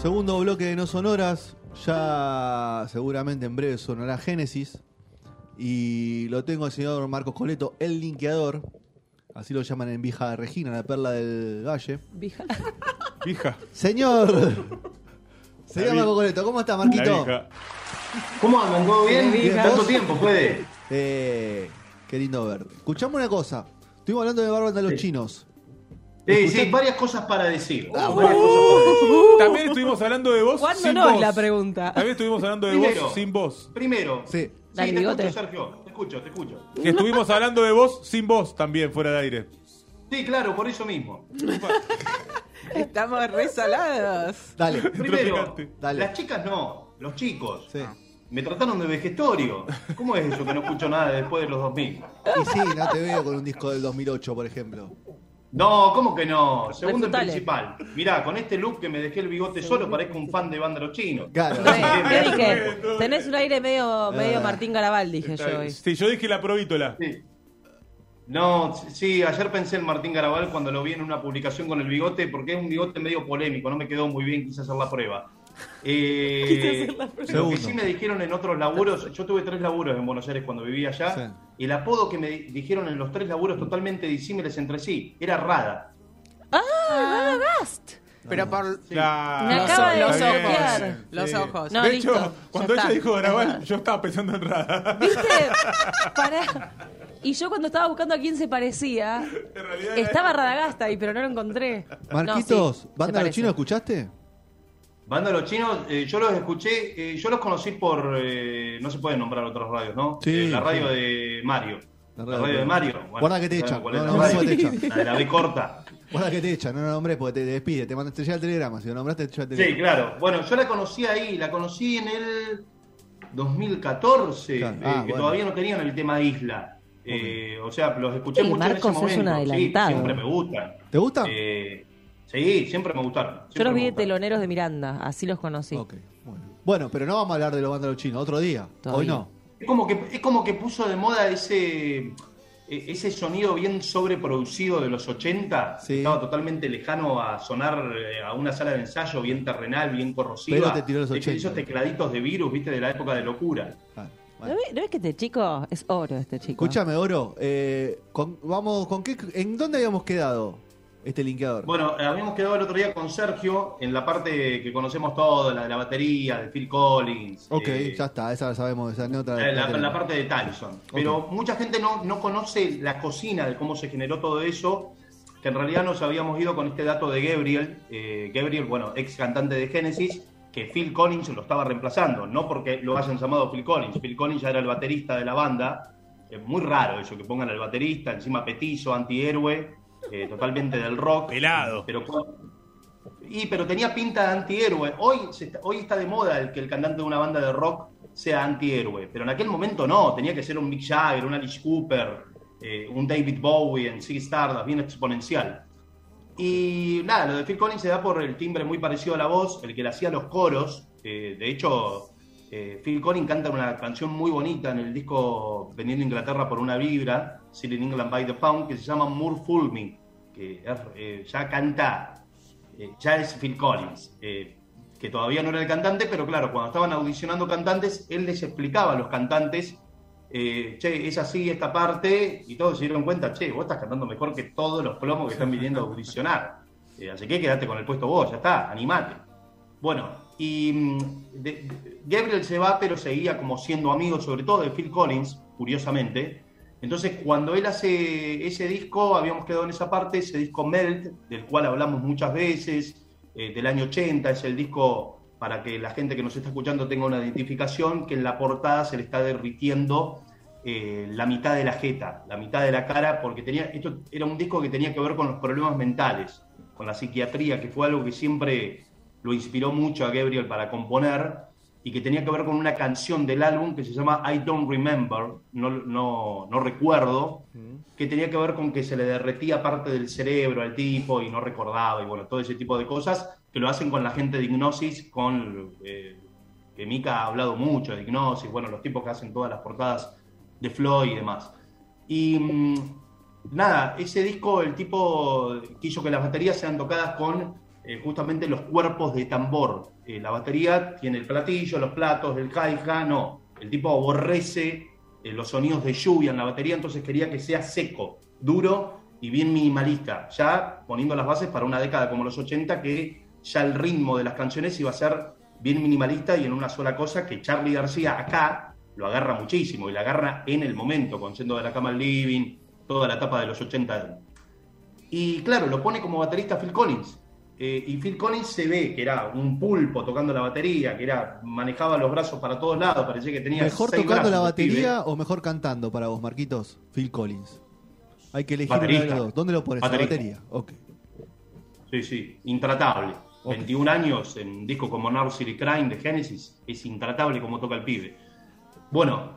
Segundo bloque de No Sonoras. Ya seguramente en breve sonará Génesis. Y lo tengo al señor Marcos Coleto, el linkeador. Así lo llaman en Vija de Regina, la perla del valle. Vija. Vija. Señor. Señor Marcos Coleto, ¿cómo está, Marquito? ¿Cómo andan? ¿Todo bien? Bien, ¿Tanto ¿vos? tiempo puede? Eh, qué lindo ver. Escuchamos una cosa. Estuvimos hablando de Bárbara de los Sí. chinos. Sí, sí, varias cosas para decir. Ah, varias cosas para decir. También estuvimos hablando de vos ¿Cuándo sin no voz. es la pregunta? También estuvimos hablando de Primero. vos sin voz. Primero, Sí. Dale, sí, te bigote. escucho, Sergio. Te escucho, te escucho. Que estuvimos hablando de vos sin voz también, fuera de aire. Sí, claro, por eso mismo. Estamos resalados. Dale. Primero. Dale. las chicas no, los chicos. Sí. Me trataron de vejestorio. ¿Cómo es eso que no escucho nada después de los 2000? Y sí, no te veo con un disco del 2008, por ejemplo. No, ¿cómo que no? Segundo y principal. Mirá, con este look que me dejé el bigote solo parezco un fan de banda los chinos. Claro. Tenés un aire medio, medio Ah. Martín Garabal, dije yo hoy. Sí, yo dije la provítola. Sí. No, sí, ayer pensé en Martín Garabal cuando lo vi en una publicación con el bigote, porque es un bigote medio polémico, no me quedó muy bien, quise hacer la prueba. Eh, Quise hacer la prueba. Lo que Segundo. sí me dijeron en otros laburos, yo tuve tres laburos en Buenos Aires cuando vivía allá, Sí. Y el apodo que me dijeron en los tres laburos totalmente disímiles entre sí, era Rada. Ah, Gast. Pero por La- Me acaba de los bien. bloquear. los ojos. No, de listo, hecho, cuando ella está. dijo Garabal, yo estaba pensando en Rada. ¿Viste? Pará. Y yo cuando estaba buscando a quién se parecía, estaba Radagasta ahí, pero no lo encontré. Marquitos, No, sí, ¿Banda de los chinos escuchaste? Banda Los Chinos, eh, yo los escuché, eh, yo los conocí por, eh, no se pueden nombrar otras radios, ¿no? Sí, Eh, la radio sí. de Mario. La La radio de- de Mario. Bueno, Guarda que te ¿saben echan. cuál es No, la no, radio? no, te echan. La de la B corta. Guarda que te echan, no lo nombré porque te, te despide, te mandan te llega el telegrama, si lo nombraste te el Sí, claro. Bueno, yo la conocí ahí, la conocí en el 2014, Claro. eh, Ah, que bueno. todavía no tenían el tema isla. Eh, o sea, los escuché Sí, mucho Marcos en es ese momento. un Sí, adelantado. siempre me gustan. ¿Te gusta? Eh, sí, siempre me gustaron. Yo los vi de teloneros de Miranda, así los conocí. Bueno. Bueno, pero no vamos a hablar de los bandas de los chinos, otro día. Hoy no. Es como que es como que puso de moda ese eh, ese sonido bien sobreproducido de los 80, Sí. estaba totalmente lejano a sonar eh, a una sala de ensayo bien terrenal, bien corrosiva. Pero te tiró los Esos- 80. Esos tecladitos de virus, viste, de la época de locura. Ah, ¿No bueno. ves, no ves que este chico es oro, este chico? Escúchame, Oro, eh, con- vamos, ¿con qué, ¿en dónde habíamos quedado este linkeador? Bueno, eh, habíamos quedado el otro día con Sergio en la parte que conocemos todos, la de la batería, de Phil Collins. ok, eh, ya está, esa la sabemos, esa La, tenemos. la parte de Tyson. Pero mucha gente no, no conoce la cocina de cómo se generó todo eso, que en realidad nos habíamos ido con este dato de Gabriel. eh, Gabriel, bueno, ex cantante de Genesis, que Phil Collins lo estaba reemplazando, no porque lo hayan llamado Phil Collins. Phil Collins ya era el baterista de la banda. Es muy raro eso, que pongan al baterista, encima petizo, antihéroe, eh, totalmente del rock. Pelado. Pero y pero tenía pinta de antihéroe. Hoy, se está, hoy está de moda el que el cantante de una banda de rock sea antihéroe, pero en aquel momento no, tenía que ser un Mick Jagger, un Alice Cooper, eh, un David Bowie en Ziggy Stardust, bien exponencial. Y nada, lo de Phil Collins se da por el timbre muy parecido a la voz, el que le hacía los coros. eh, de hecho, eh, Phil Collins canta una canción muy bonita en el disco Veniendo a Inglaterra por una vibra, Sitting in England by the Pound, que se llama More Fool Me, eh, ya canta, eh, ya es Phil Collins, eh, que todavía no era el cantante, pero claro, cuando estaban audicionando cantantes, él les explicaba a los cantantes che, es así esta parte, y todos se dieron cuenta, che, vos estás cantando mejor que todos los plomos que están viniendo a audicionar. Así que quédate con el puesto vos, ya está, animate. Bueno, y mm, Gabriel se va, pero seguía como siendo amigo, sobre todo de Phil Collins, curiosamente. Entonces, cuando él hace ese disco, habíamos quedado en esa parte, ese disco Melt, del cual hablamos muchas veces, eh, del año 80, es el disco para que la gente que nos está escuchando tenga una identificación, que en la portada se le está derritiendo eh, la mitad de la jeta, la mitad de la cara, porque tenía, esto era un disco que tenía que ver con los problemas mentales, con la psiquiatría, que fue algo que siempre lo inspiró mucho a Gabriel para componer y que tenía que ver con una canción del álbum que se llama I Don't Remember, no, no, no recuerdo, que tenía que ver con que se le derretía parte del cerebro al tipo y no recordaba, y bueno, todo ese tipo de cosas que lo hacen con la gente de Hipnosis, con eh, que Mika ha hablado mucho de Hipnosis, bueno, los tipos que hacen todas las portadas de Floyd y demás. Y mm, nada, ese disco el tipo quiso que las baterías sean tocadas con eh, justamente los cuerpos de tambor. Eh, la batería tiene el platillo, los platos, el hi no. El tipo aborrece eh, los sonidos de lluvia en la batería, entonces quería que sea seco, duro y bien minimalista, ya poniendo las bases para una década como los 80 que ya el ritmo de las canciones iba a ser bien minimalista y en una sola cosa que Charlie García acá lo agarra muchísimo y la agarra en el momento, con Siendo de la Cama al Living, toda la etapa de los 80. Y claro, lo pone como baterista Phil Collins, eh, y Phil Collins se ve que era un pulpo tocando la batería, que era manejaba los brazos para todos lados, parecía que tenía. ¿Mejor seis tocando brazos, la batería pibe. o mejor cantando para vos, Marquitos? Phil Collins. Hay que elegir Baterista. uno de los dos. ¿Dónde lo pones? ¿La Baterista. batería? Ok. Sí, sí, intratable. Ok. 21 años en un disco como Nursery Crime de Genesis, es intratable como toca el pibe. Bueno,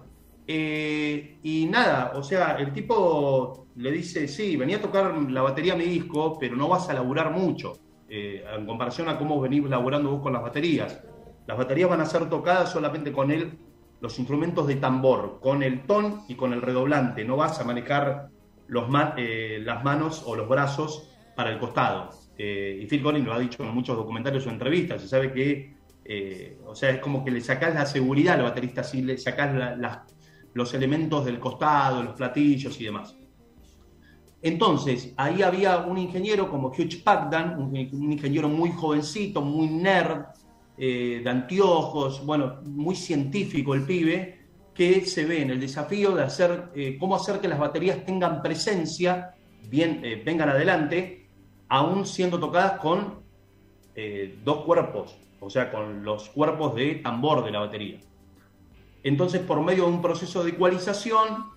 eh, y nada, o sea, el tipo le dice, sí, venía a tocar la batería a mi disco, pero no vas a laburar mucho, eh, en comparación a cómo venís laburando vos con las baterías. Las baterías van a ser tocadas solamente con él, los instrumentos de tambor, con el ton y con el redoblante. No vas a manejar los ma- eh, las manos o los brazos para el costado. Eh, y Phil Collins lo ha dicho en muchos documentarios o entrevistas. Se sabe que, eh, o sea, es como que le sacás la seguridad al baterista, si le sacás la- los elementos del costado, los platillos y demás. Entonces, ahí había un ingeniero como Hugh Pagdan, un, ingeniero muy jovencito, muy nerd, eh, de anteojos, bueno, muy científico el pibe, que se ve en el desafío de hacer, eh, cómo hacer que las baterías tengan presencia, bien, eh, vengan adelante, aún siendo tocadas con dos cuerpos, o sea, con los cuerpos de tambor de la batería. Entonces, por medio de un proceso de ecualización,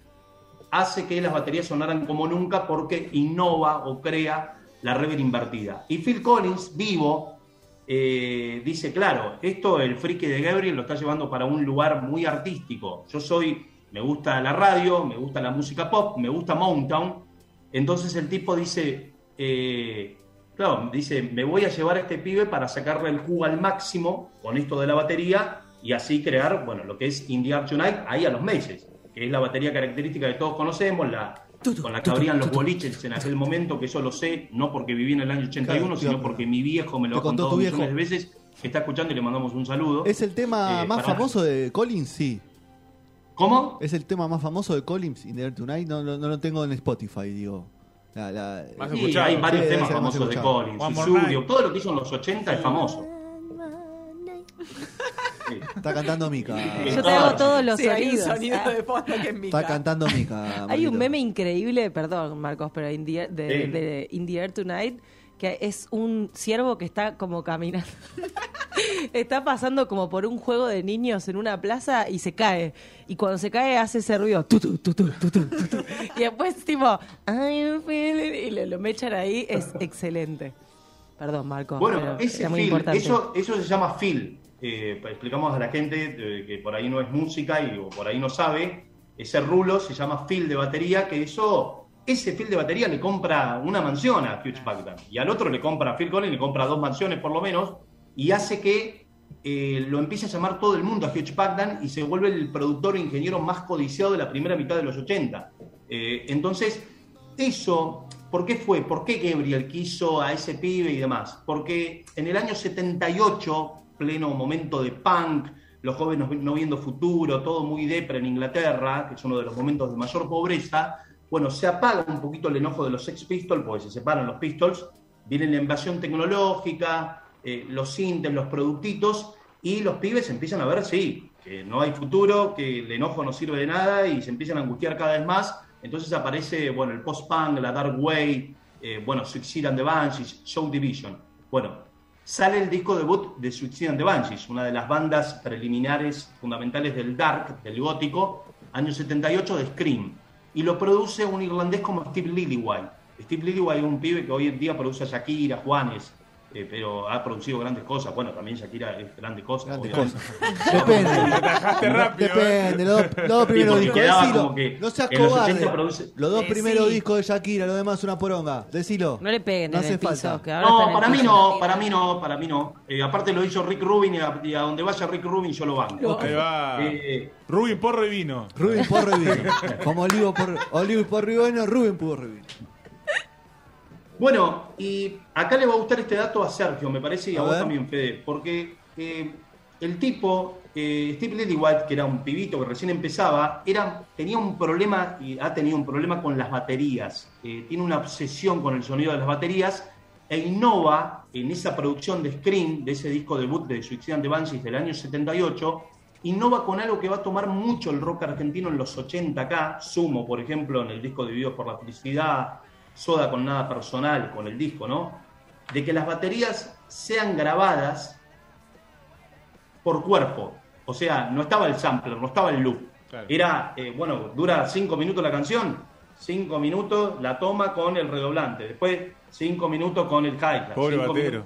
hace que las baterías sonaran como nunca porque innova o crea la reverb invertida. Y Phil Collins, vivo, eh, dice, claro, esto el friki de Gabriel lo está llevando para un lugar muy artístico. Yo soy, me gusta la radio, me gusta la música pop, me gusta Mountain. Entonces el tipo dice, eh, claro, dice, me voy a llevar a este pibe para sacarle el jugo al máximo con esto de la batería y así crear, bueno, lo que es Indie Art Tonight ahí a los meses, que es la batería característica que todos conocemos, la, con la que abrían los boliches en aquel momento, que eso lo sé, no porque viví en el año 81, Claro, sino porque mi viejo me lo contó viejo. millones de veces, que está escuchando y le mandamos un saludo. ¿Es el tema Eh, más para- famoso de Collins? Sí. ¿Cómo? ¿Es el tema más famoso de Collins, In the Air Tonight? No, no, no lo tengo en Spotify, digo. La- la- Más Sí, hay varios Sí, temas famosos de. Collins, Susudio, todo lo que hizo en los 80 es famoso. Sí. Está cantando Mica. Yo te hago todos los Sí, hay un sonidos. sonido Ah. de fondo que es Mica. Está cantando Mica. Hay un meme increíble, perdón Marcos, pero in the Air- de, Sí. de In the Air Tonight, que es un ciervo que está como caminando. está pasando como por un juego de niños en una plaza y se cae. Y cuando se cae hace ese ruido. tu, tu, tu, tu, tu, tu, tu, tu. Y después tipo... I'm Y lo, lo mechan ahí. Es excelente. Perdón, Marcos. Bueno, ese era muy feel, importante. eso, eso se llama feel. Eh, explicamos a la gente eh, que por ahí no es música y o por ahí no sabe. Ese rulo se llama feel de batería, que eso, ese feel de batería le compra una mansión a Hugh Pagdan. Y al otro le compra, a Phil Collins le compra dos mansiones por lo menos, y hace que eh, lo empiece a llamar todo el mundo a Hugh Pagdan y se vuelve el productor e ingeniero más codiciado de la primera mitad de los 80. Eh, entonces, eso, ¿por qué fue? ¿Por qué Gabriel quiso a ese pibe y demás? Porque en el año 78, pleno momento de punk, los jóvenes no viendo futuro, todo muy depre en Inglaterra, que es uno de los momentos de mayor pobreza, bueno, se apaga un poquito el enojo de los Sex Pistols, porque se separan los Pistols, viene la invasión tecnológica, eh, los sintes, los productitos, y los pibes empiezan a ver, sí, que no hay futuro, que el enojo no sirve de nada, y se empiezan a angustiar cada vez más. Entonces aparece, bueno, el post-punk, la dark wave, eh, bueno, Suicide and the Banshees, Show Division. Bueno, sale el disco debut de Suicide and the Banshees, una de las bandas preliminares fundamentales del dark, del gótico, año 78, de Scream. Y lo produce un irlandés como Steve Lillywhite. Steve Lillywhite es un pibe que hoy en día produce a Shakira, Juanes, eh, pero ha producido grandes cosas. Bueno, también Shakira es grandes cosas. Grandes cosas. Depende. Te atajaste rápido. ¿eh? Depende, los, dos- los dos primeros discos. Decilo. que no seas los cobarde. 80 produce- Los dos Eh, primeros sí. discos de Shakira, lo demás una poronga. Decilo. No le peguen No hace piso. falta. No, para mí no, para mí no, para mí no. Eh, aparte lo hizo Rick Rubin y a, y a donde vaya Rick Rubin yo lo banco. Ahí va. Eh, Rubin, porro y vino. Rubén Porro y vino. Como Olivo por Olivo y Porro y vino, Rubén Porro y vino. Bueno, y acá le va a gustar este dato a Sergio, me parece, y a, A vos ver. también, Fede, porque eh, el tipo, eh, Steve Lillywhite, que era un pibito que recién empezaba, era, tenía un problema, y ha tenido un problema con las baterías. Eh, tiene una obsesión con el sonido de las baterías e innova en esa producción de Scream, de ese disco debut de Suicide the Banshees del año 78, innova con algo que va a tomar mucho el rock argentino en los 80 acá, Sumo, por ejemplo, en el disco de Videos por la Felicidad, Soda con nada personal, con el disco, ¿no? De que las baterías sean grabadas por cuerpo. O sea, no estaba el sampler, no estaba el loop. Claro. Era, eh, bueno, dura cinco minutos la canción, cinco minutos la toma con el redoblante, después cinco minutos con el hi-hat. Pobre cinco batero.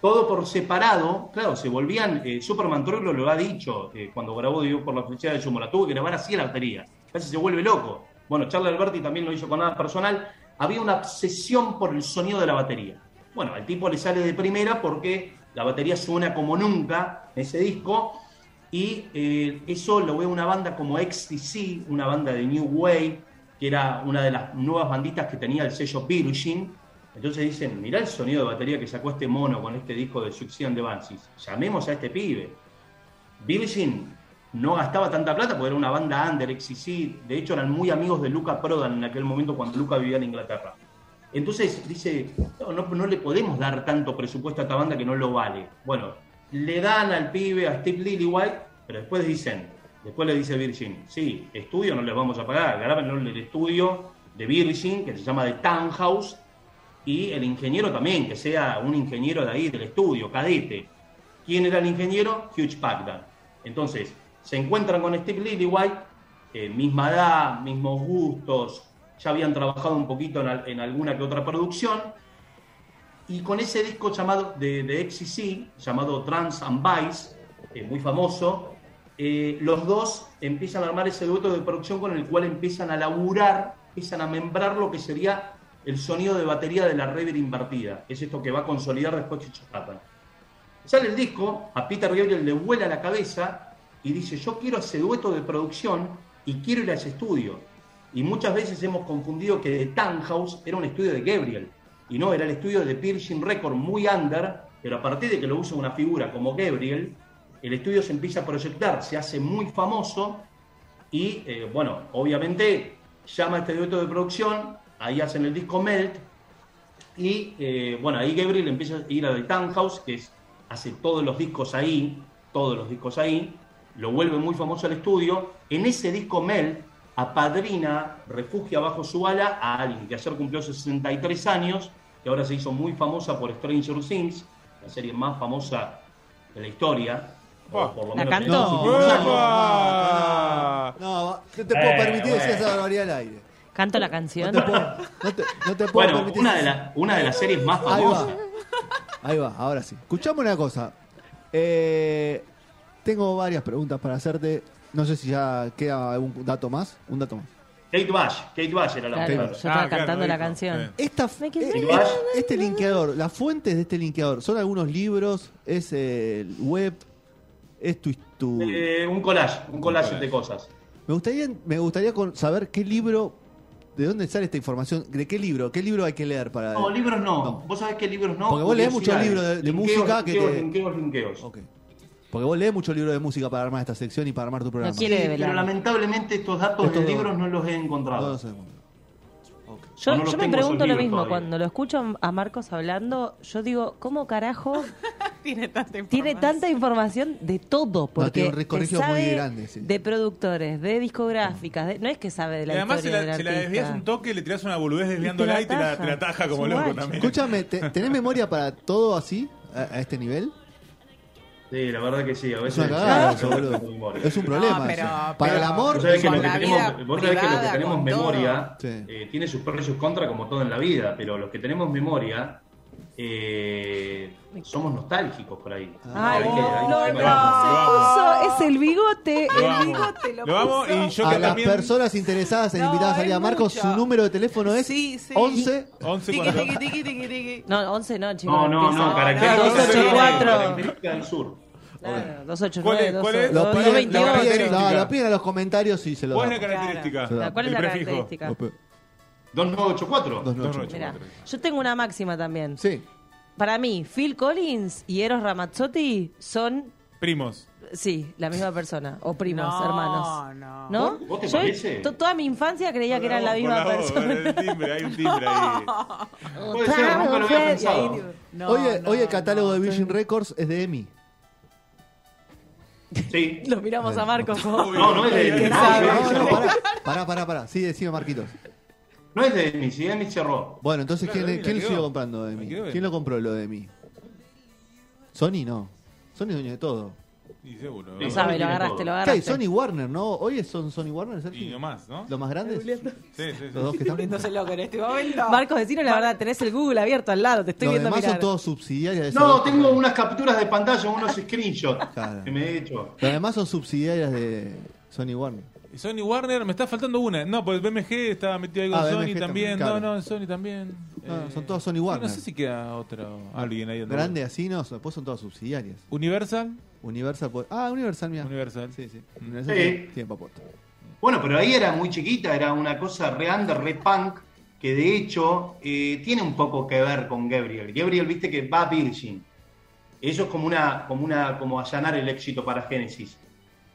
todo por separado, claro, se volvían, eh, Superman Troilo lo ha dicho eh, cuando grabó Dios por la felicidad de Sumo, la tuvo que grabar así la batería, casi se vuelve loco. Bueno, Charlie Alberti también lo hizo con nada personal, había una obsesión por el sonido de la batería. Bueno, al tipo le sale de primera porque la batería suena como nunca en ese disco y eh, eso lo ve una banda como XTC, una banda de New Wave, que era una de las nuevas banditas que tenía el sello Virgin. Entonces dicen, mirá el sonido de batería que sacó este mono con este disco de Succión de Banshees. Llamemos a este pibe. Virgin no gastaba tanta plata porque era una banda under, XTC. De hecho, eran muy amigos de Luca Prodan en aquel momento cuando Luca vivía en Inglaterra. Entonces dice, no, le podemos dar tanto presupuesto a esta banda que no lo vale. Bueno, le dan al pibe, a Steve Lillywhite, pero después dicen, después le dice Virgin, sí, estudio no les vamos a pagar, graben el estudio de Virgin, que se llama The Townhouse, y el ingeniero también, que sea un ingeniero de ahí, del estudio, cadete. ¿Quién era el ingeniero? Hugh Packard. Entonces, se encuentran con Steve Lillywhite, eh, misma edad, mismos gustos, ya habían trabajado un poquito en, al- en alguna que otra producción, y con ese disco llamado de, de XCC, llamado Trans and Vice, eh, muy famoso, eh, los dos empiezan a armar ese dueto de producción con el cual empiezan a laburar, empiezan a membrar lo que sería el sonido de batería de la reverb invertida. Es esto que va a consolidar después que. Sale el disco, a Peter Gabriel le vuela la cabeza y dice, yo quiero ese dueto de producción y quiero ir a ese estudio. Y muchas veces hemos confundido que The Townhouse era un estudio de Gabriel. Y no, era el estudio de Piercing Record muy under, pero a partir de que lo usa una figura como Gabriel, el estudio se empieza a proyectar, se hace muy famoso y, eh, bueno, obviamente llama a este dueto de producción, ahí hacen el disco Melt y, eh, bueno, ahí Gabriel empieza a ir a The Townhouse, que es, hace todos los discos ahí, todos los discos ahí, lo vuelve muy famoso al estudio. En ese disco Melt apadrina, refugia bajo su ala a alguien que ayer cumplió 63 años, que ahora se hizo muy famosa por Stranger Things, la serie más famosa de la historia. por lo ¿La menos cantó? No, no, no te puedo Eh, permitir decir bueno. esa barbaridad al aire. Canto la No canción. te puedo, no te, no te puedo Bueno, permitir una de, la- una de las series más Ahí va. famosas. Ahí va, ahora sí. Escuchame una cosa. Eh, tengo varias preguntas para hacerte. No sé si ya queda algún dato más. Un dato más. Kate Bush, Kate Bush era la Claro, mujer. yo estaba Ah, claro, cantando la canción. Esta, eh, este linkeador, las fuentes de este linkeador, ¿son algunos libros? ¿Es el web? ¿Es tu...? tu- Eh, un collage, un collage collage. de cosas. Me gustaría, me gustaría saber qué libro, de dónde sale esta información, de qué libro, qué libro hay que leer para... No, libros no. No. Vos sabés qué libros no. Porque vos leés muchos libros de- de Linkeos, música que linkeos, te- linkeos, linkeos. Ok. Porque vos lees mucho libro de música para armar esta sección y para armar tu programa. quiere Sí, develar. pero lamentablemente estos datos Esto de no- libros no los he No encontrado. Yo, No, no yo me pregunto lo mismo. todavía. Cuando lo escucho a Marcos hablando, yo digo, ¿cómo carajo Tiene tanta información. tiene tanta información de todo? Porque tiene un te recorrido muy sabe grande, sí. de productores, de discográficas, de- no es que sabe de Y la además, si historia la, del si la desvías un toque, le tirás una boludez desviándola y te la, ataja. te la ataja como loco también. Escúchame, ¿te- ¿tenés memoria para todo así, a, a este nivel? Sí, la verdad que sí. A Es veces cagada se- boludo. Es un problema. No, pero- Para el amor, Vos sabés que lo tenemos, vos sabés que lo que tenemos memoria todo. eh, tiene sus pros y sus contras como todo en la vida, pero los que tenemos memoria eh, somos nostálgicos por ahí. Ay, no, no, se puso, es el bigote, Lo el amo. bigote lo, Lo amo puso. y yo a que las también. personas interesadas en No, invitar a salir a Marcos, mucho. su número de teléfono es Sí, sí. 11 11 Tiqui, cuando- tiqui, tiqui, tiqui, tiqui. No, 11 no, chicos. No, no, no, característica, no, 284. característica del sur. Claro, ¿Cuál 289, es- cuál es? Lo piden, lo 222. piden- característica. no, lo piden a los comentarios y se lo ¿Cuál es la característica? Claro. ¿Cuál es El la prefijo. característica? Lo pe- 2984. dos noches. 284. Mira, yo tengo una máxima también. Sí. Para mí, Phil Collins y Eros Ramazzotti son, Primos. sí, la misma persona. O primos, No, hermanos. no. ¿No? ¿Vos te Yo parece? to- toda mi infancia creía que eran la misma voz, persona. El timbre, hay un timbre ahí. Puede ser, nunca lo había pensado. No, hoy, el- no, hoy el catálogo no. de Virgin Records es de Emi. Sí. Lo miramos a Marcos como... No, no es de ¿Qué no, no, No, no, no, pará, pará, pará, pará. Sí, decime Marquitos. No es de Emi, sí, Emi cerró. Bueno, entonces, Claro, ¿quién, Emi la ¿quién lo quedó. sigue comprando de La Emi? quedó Emi. ¿Quién lo compró lo de Emi? Sony no. Sony es dueño de todo. Y seguro. Sí, No sabe, lo tiene agarraste, todo. lo ¿Qué hay? agarraste. Sony Warner, ¿no? Hoy son Sony Warner, Sergio? Y no más, ¿no? ¿Los más grandes? Sí, sí, sí. Los dos que están. Volviéndose loco en este momento. Marcos, decinos la verdad, tenés el Google abierto al lado, te estoy Los viendo demás mirar. son todos subsidiarias de No, dos tengo unas capturas de pantalla, unos screenshots Claro. que me he hecho. Los demás son subsidiarias de Sony Warner. Y Sony Warner, me está faltando una. No, pues BMG estaba metido ahí con Ah, Sony BMG también. también, claro. No, no, Sony también. No, Eh, son todos Sony Warner. No sé si queda otro, alguien ahí. Grande así, no, después son todas subsidiarias. Universal. Universal, pues- ah, Universal, mira. Universal. Sí, sí. Universal Sí. tiene- tiene papuesto. Bueno, pero ahí era muy chiquita, era una cosa re under, re punk, que de hecho eh, tiene un poco que ver con Gabriel. Gabriel, viste que va Virgin. Eso es como una, como una, como allanar el éxito para Genesis.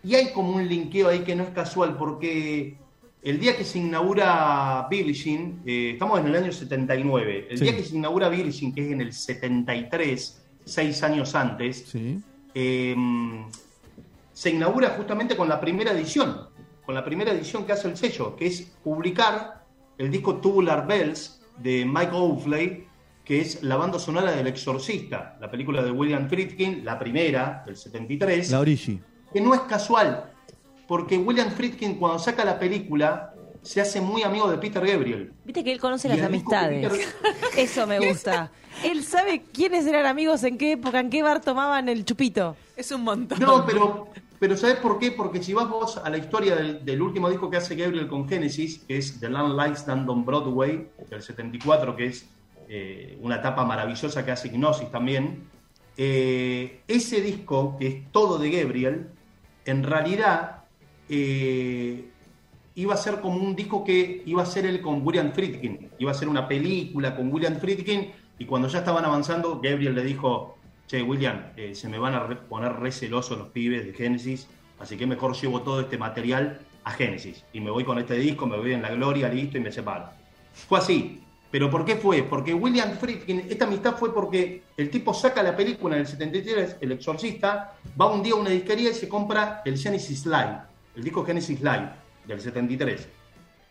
Y hay como un linkeo ahí que no es casual, porque el día que se inaugura Virgin, eh, estamos en el año 79, el Sí. día que se inaugura Virgin, que es en el 73, seis años antes, Sí. eh, se inaugura justamente con la primera edición, con la primera edición que hace el sello, que es publicar el disco Tubular Bells de Mike Oldfield, que es la banda sonora del Exorcista, la película de William Friedkin, la primera, del 73, La Origi. Que no es casual, porque William Friedkin cuando saca la película se hace muy amigo de Peter Gabriel. Viste que él conoce Y las amistades. Eso me gusta. Él sabe quiénes eran amigos, en qué época, en qué bar tomaban el chupito. Es un montón. No, pero, pero ¿sabes por qué? Porque si vas vos a la historia del, del último disco que hace Gabriel con Genesis, que es The Land Lies Stand on Broadway, del 74, que es eh, una etapa maravillosa que hace Gnosis también, eh, ese disco, que es todo de Gabriel, en realidad eh, iba a ser como un disco que iba a ser él con William Friedkin, iba a ser una película con William Friedkin, y cuando ya estaban avanzando, Gabriel le dijo, che, William, eh, se me van a re- poner re celosos los pibes de Genesis, así que mejor llevo todo este material a Genesis, y me voy con este disco, me voy en la gloria, listo, y me separo. Fue así. ¿Pero por qué fue? Porque William Friedkin, esta amistad fue porque el tipo saca la película en el 73, El Exorcista, va un día a una disquería y se compra el Genesis Live, el disco Genesis Live del 73.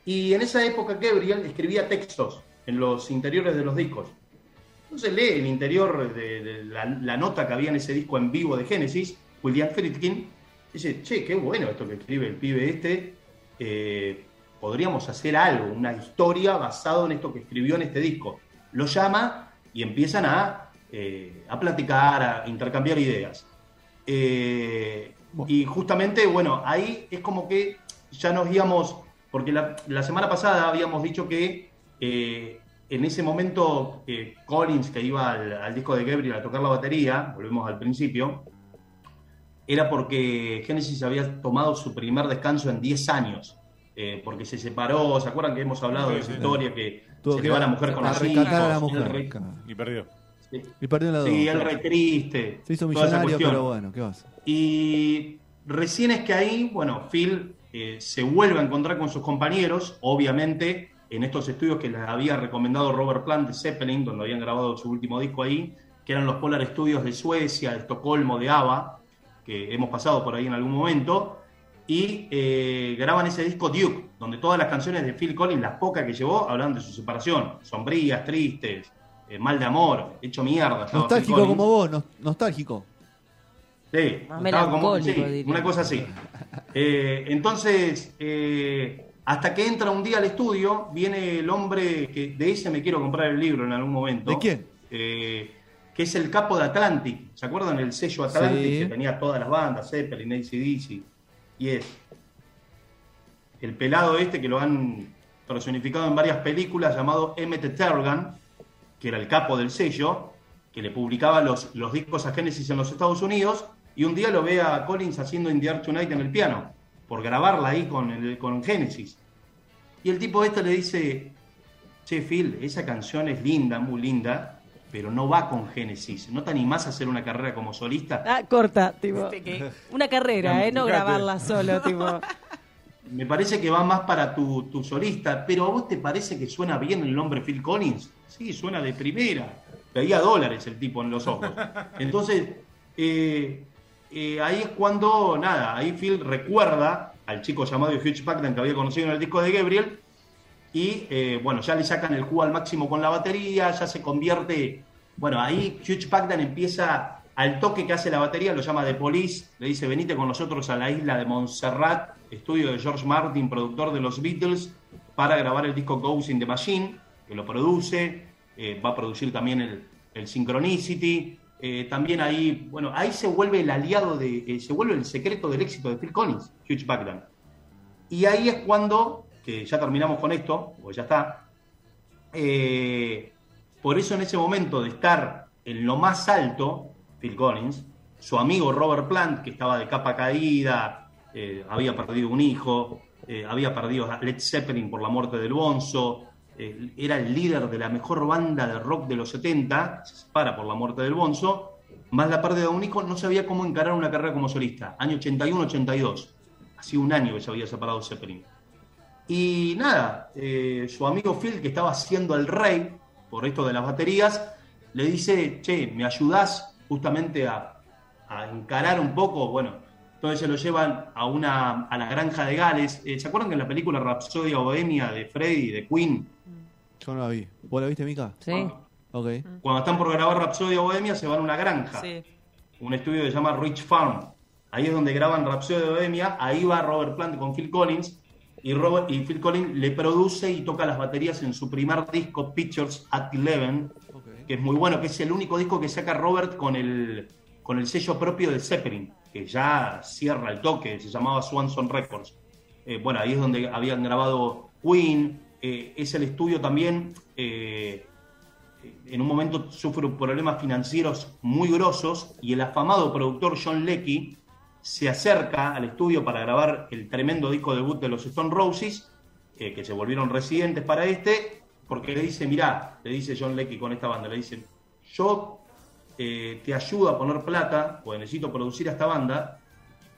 Y en esa época Gabriel escribía textos en los interiores de los discos. Entonces lee el interior de, la nota que había en ese disco en vivo de Genesis, William Friedkin, dice, che, qué bueno esto que escribe el pibe este, eh, podríamos hacer algo, una historia basada en esto que escribió en este disco. Lo llama y empiezan a, eh, a platicar, a intercambiar ideas. Eh, y justamente, bueno, ahí es como que ya nos íbamos, porque la, la semana pasada habíamos dicho que eh, en ese momento Collins, que iba al, al disco de Gabriel a tocar la batería, volvemos al principio, era porque Genesis había tomado su primer descanso en 10 años, eh, porque se separó, ¿se acuerdan que hemos hablado Sí, de esa sí. historia que se que le va la mujer con a los rescatar a la hijos, mujer. él re- Claro. Y perdió. sí, Y perdió la dos. sí, él re triste. Se hizo millonario, pero bueno, ¿qué vas? Y recién es que ahí, bueno, Phil eh, se vuelve a encontrar con sus compañeros, obviamente, en estos estudios que les había recomendado Robert Plant de Zeppelin, donde habían grabado su último disco ahí, que eran los Polar Studios de Suecia, de Estocolmo, de ABBA, que hemos pasado por ahí en algún momento, y eh, graban ese disco Duke, donde todas las canciones de Phil Collins, las pocas que llevó, hablan de su separación, sombrías, tristes, eh, mal de amor, hecho mierda. Nostálgico como vos, nos- nostálgico. Sí, como- sí, una cosa así. Eh, entonces, eh, hasta que entra un día al estudio, viene el hombre que de ese me quiero comprar el libro en algún momento. ¿De quién? Eh, que es el capo de Atlantic. ¿Se acuerdan el sello Atlantic Sí. que tenía todas las bandas, Zeppelin, ACDC? Y es el pelado este que lo han personificado en varias películas llamado Emmett Tergan, que era el capo del sello, que le publicaba los, los discos a Genesis en los Estados Unidos, y un día lo ve a Collins haciendo In the Air Tonight en el piano, por grabarla ahí con, el, con Genesis. Y el tipo este le dice, che Phil, esa canción es linda, muy linda, pero no va con Genesis. ¿No te animás a hacer una carrera como solista? Ah, corta, tipo. Una carrera, ¿eh? No grabarla solo, tipo. Me parece que va más para tu, tu solista, pero ¿a vos te parece que suena bien el nombre Phil Collins? Sí, suena de primera. Veía dólares el tipo en los ojos. Entonces, eh, eh, ahí es cuando, nada, ahí Phil recuerda al chico llamado Hugh Packman que había conocido en el disco de Gabriel, y eh, bueno, ya le sacan el jugo al máximo con la batería, ya se convierte, bueno, ahí Hugh Packman empieza al toque que hace la batería, lo llama The Police, le dice, venite con nosotros a la isla de Montserrat, estudio de George Martin, productor de los Beatles, para grabar el disco Ghost in the Machine, que lo produce, eh, va a producir también el, el Synchronicity, eh, también ahí, bueno, ahí se vuelve el aliado de, se vuelve el secreto del éxito de Phil Collins, Hugh Packman. Y ahí es cuando, que ya terminamos con esto, o ya está, eh, por eso en ese momento de estar en lo más alto, Phil Collins, su amigo Robert Plant, que estaba de capa caída, eh, había perdido un hijo, eh, había perdido a Led Zeppelin por la muerte del Bonzo, era el líder de la mejor banda de rock de los 70, se separa por la muerte del Bonzo, más la pérdida de un hijo, no sabía cómo encarar una carrera como solista. Año 81-82, hacía un año que se había separado Zeppelin. Y nada, eh, su amigo Phil, que estaba haciendo el rey por esto de las baterías, le dice, che, ¿me ayudás justamente a, a encarar un poco? Bueno, entonces se lo llevan a, una, a la granja de Gales. Eh, ¿Se acuerdan que en la película Rapsodia Bohemia de Freddy, de Queen, Yo no la vi. ¿Vos la viste, Mica? Sí. Ok. cuando están por grabar Rapsodia Bohemia se van a una granja? Sí. un estudio que se llama Rich Farm. Ahí es donde graban Rhapsody de Bohemia. Ahí va Robert Plant con Phil Collins. Y, Robert, y Phil Collins le produce y toca las baterías en su primer disco, Pictures at Eleven, que es muy bueno, que es el único disco que saca Robert con el, con el sello propio de Zeppelin, que ya cierra el toque, se llamaba Swanson Records. Eh, bueno, ahí es donde habían grabado Queen. eh, es el estudio también. eh, en un momento sufre problemas financieros muy grosos y el afamado productor John Leckie se acerca al estudio para grabar el tremendo disco debut de los Stone Roses, eh, que se volvieron residentes para este, porque le dice, mirá, le dice John Leckie con esta banda, le dice, yo eh, te ayudo a poner plata, pues necesito producir a esta banda,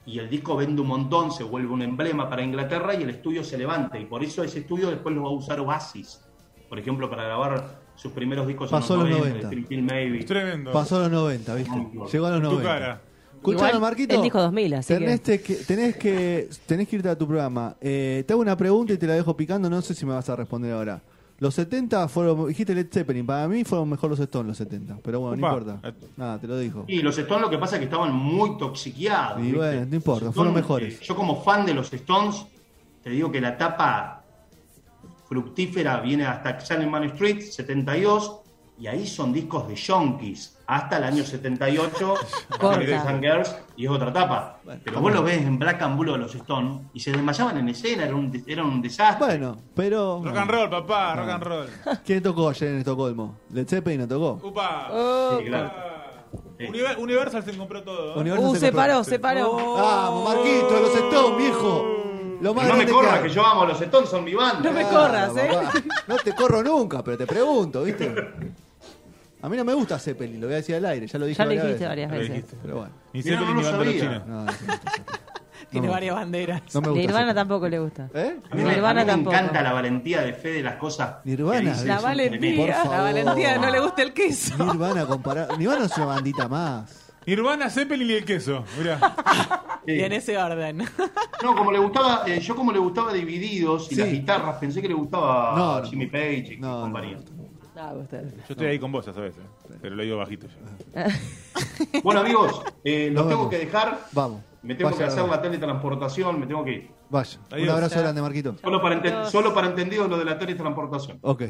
y el disco vende un montón, se vuelve un emblema para Inglaterra y el estudio se levanta, y por eso ese estudio después lo va a usar Oasis, por ejemplo, para grabar sus primeros discos Pasó en los los 90, 90. de Three Kill Maybe. Tremendo. Pasó a los 90, ¿viste? Llegó a los Tu 90. cara. Escuchame, Marquito. él dijo 2000, así tenés que- que... tenés, que, tenés que irte a tu programa. Eh, te hago una pregunta y te la dejo picando. No sé si me vas a responder ahora. Los 70 fueron, dijiste Led Zeppelin. Para mí fueron mejor los Stones los 70. Pero bueno, no importa. Nada, te lo dijo. Y los Stones lo que pasa es que estaban muy toxiqueados. Y ¿viste? bueno, no importa, Los fueron Stones, mejores. eh, yo como fan de los Stones, te digo que la etapa fructífera viene hasta Salen Man Street, 72, y ahí son discos de Yonkis, hasta el año 78, Corta. Boys and Girls, y es otra etapa. Pero vos lo ves en Black and Blue de los Stones, y se desmayaban en escena, era un, era un desastre. Bueno, pero. Rock and roll, papá, rock and roll. ¿Quién tocó ayer en Estocolmo? Led Zeppelin no tocó. Upa. Sí, claro. Univer- Universal se compró todo. ¿eh? Universal Uh, se se compró. paró, se paró. Ah, Marquito, los Stones, viejo. Lo más no me corras, hay. que yo amo los Stones, son mi banda. No me corras, ¿eh? papá. No te corro nunca, pero te pregunto, ¿viste? A mí no me gusta Zeppelin, lo voy a decir al aire, ya lo dije Ya lo varias dijiste veces. varias Lo veces. dijiste. Pero bueno, Ni Zeppelin no ni lo banda sabía. china. no, no, Tiene varias banderas. no me gusta Nirvana Zeppelin. tampoco le gusta. ¿Eh? A mí, me- Nirvana a mí me tampoco. encanta la valentía de fe de las cosas. que Nirvana, dice, La son valentía. tremendas. Por favor. La Valentía no le gusta el queso. Nirvana comparar. Nirvana es una bandita más. Nirvana, Zeppelin y el queso. Mirá. Sí. Y en ese orden. No, como le gustaba, eh, yo como le gustaba Divididos y Sí. las guitarras, pensé que le gustaba No, no. Jimmy Page y No, no, compañía. Ah, usted. Yo estoy ahí con vos, ya sabes, eh, pero lo digo bajito yo. Bueno, amigos, eh, los Nos tengo que dejar. Vamos. Me tengo Vaya, que hacer vaya. la teletransportación, me tengo que ir. Vaya. Un Adiós. abrazo grande, Marquito. Solo para, solo para entendidos lo de la teletransportación. Ok.